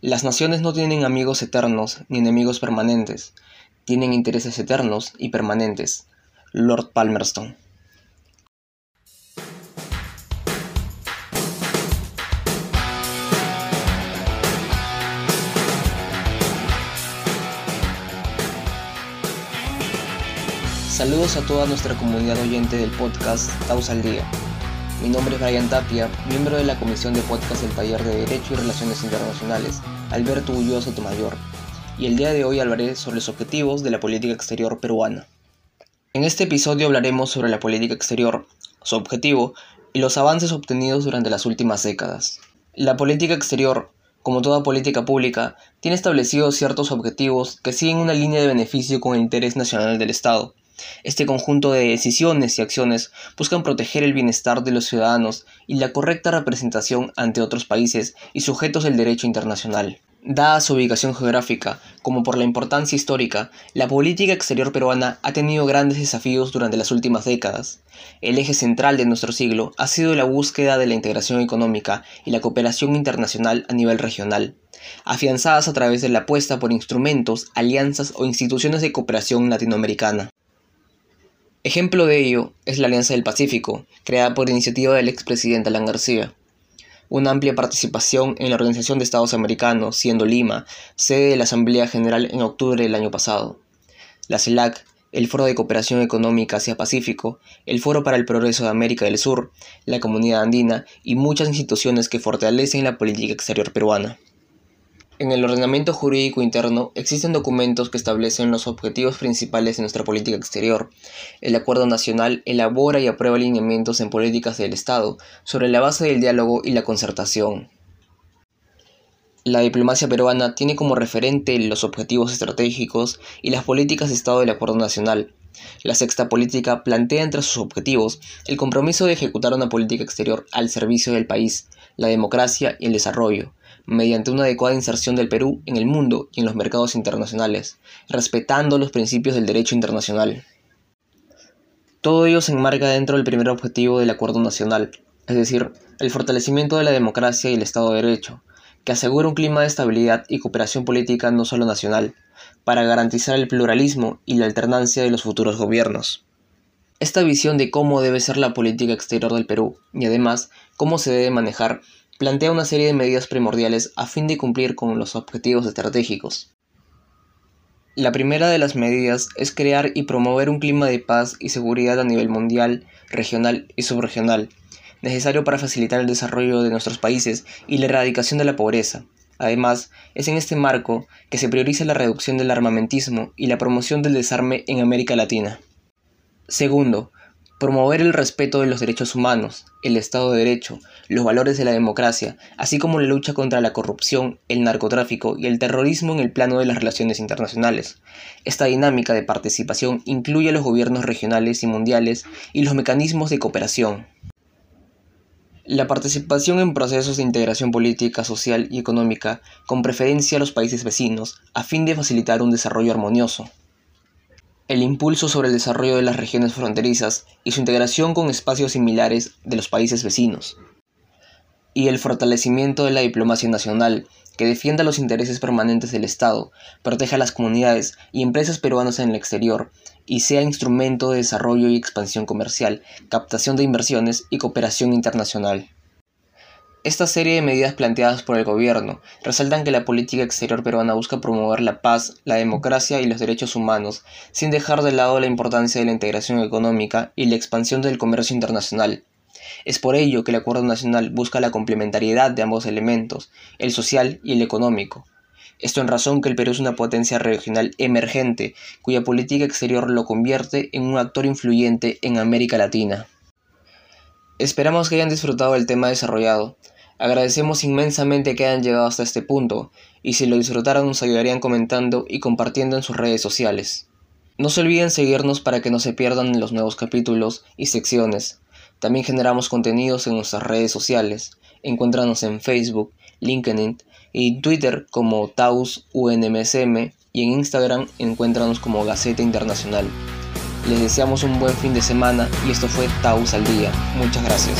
Las naciones no tienen amigos eternos ni enemigos permanentes, tienen intereses eternos y permanentes. Lord Palmerston. Saludos a toda nuestra comunidad oyente del podcast Taus al Día. Mi nombre es Brian Tapia, miembro de la Comisión de Podcast del Taller de Derecho y Relaciones Internacionales, Alberto Ulloa Sotomayor, y el día de hoy hablaré sobre los objetivos de la política exterior peruana. En este episodio hablaremos sobre la política exterior, su objetivo y los avances obtenidos durante las últimas décadas. La política exterior, como toda política pública, tiene establecidos ciertos objetivos que siguen una línea de beneficio con el interés nacional del Estado este conjunto de decisiones y acciones buscan proteger el bienestar de los ciudadanos y la correcta representación ante otros países y sujetos del derecho internacional. Dada su ubicación geográfica, como por la importancia histórica, la política exterior peruana ha tenido grandes desafíos durante las últimas décadas. El eje central de nuestro siglo ha sido la búsqueda de la integración económica y la cooperación internacional a nivel regional, afianzadas a través de la apuesta por instrumentos, alianzas o instituciones de cooperación latinoamericana. Ejemplo de ello es la Alianza del Pacífico, creada por iniciativa del expresidente Alan García. Una amplia participación en la Organización de Estados Americanos, siendo Lima sede de la Asamblea General en octubre del año pasado. La CELAC, el Foro de Cooperación Económica Asia-Pacífico, el Foro para el Progreso de América del Sur, la Comunidad Andina y muchas instituciones que fortalecen la política exterior peruana. En el ordenamiento jurídico interno existen documentos que establecen los objetivos principales de nuestra política exterior. El Acuerdo Nacional elabora y aprueba alineamientos en políticas del Estado sobre la base del diálogo y la concertación. La diplomacia peruana tiene como referente los objetivos estratégicos y las políticas de Estado del Acuerdo Nacional. La sexta política plantea entre sus objetivos el compromiso de ejecutar una política exterior al servicio del país, la democracia y el desarrollo, mediante una adecuada inserción del Perú en el mundo y en los mercados internacionales, respetando los principios del derecho internacional. Todo ello se enmarca dentro del primer objetivo del Acuerdo Nacional, es decir, el fortalecimiento de la democracia y el Estado de Derecho, que asegura un clima de estabilidad y cooperación política no solo nacional, para garantizar el pluralismo y la alternancia de los futuros gobiernos. Esta visión de cómo debe ser la política exterior del Perú y además cómo se debe manejar plantea una serie de medidas primordiales a fin de cumplir con los objetivos estratégicos. La primera de las medidas es crear y promover un clima de paz y seguridad a nivel mundial, regional y subregional, necesario para facilitar el desarrollo de nuestros países y la erradicación de la pobreza. Además, es en este marco que se prioriza la reducción del armamentismo y la promoción del desarme en América Latina. Segundo, Promover el respeto de los derechos humanos, el Estado de Derecho, los valores de la democracia, así como la lucha contra la corrupción, el narcotráfico y el terrorismo en el plano de las relaciones internacionales. Esta dinámica de participación incluye a los gobiernos regionales y mundiales y los mecanismos de cooperación. La participación en procesos de integración política, social y económica, con preferencia a los países vecinos, a fin de facilitar un desarrollo armonioso el impulso sobre el desarrollo de las regiones fronterizas y su integración con espacios similares de los países vecinos, y el fortalecimiento de la diplomacia nacional, que defienda los intereses permanentes del Estado, proteja a las comunidades y empresas peruanas en el exterior, y sea instrumento de desarrollo y expansión comercial, captación de inversiones y cooperación internacional. Esta serie de medidas planteadas por el gobierno resaltan que la política exterior peruana busca promover la paz, la democracia y los derechos humanos, sin dejar de lado la importancia de la integración económica y la expansión del comercio internacional. Es por ello que el Acuerdo Nacional busca la complementariedad de ambos elementos, el social y el económico. Esto en razón que el Perú es una potencia regional emergente, cuya política exterior lo convierte en un actor influyente en América Latina. Esperamos que hayan disfrutado del tema desarrollado. Agradecemos inmensamente que hayan llegado hasta este punto, y si lo disfrutaron nos ayudarían comentando y compartiendo en sus redes sociales. No se olviden seguirnos para que no se pierdan los nuevos capítulos y secciones. También generamos contenidos en nuestras redes sociales. Encuéntranos en Facebook, LinkedIn y Twitter como TausUNMSM y en Instagram encuéntranos como Gaceta Internacional. Les deseamos un buen fin de semana y esto fue Taus al Día. Muchas gracias.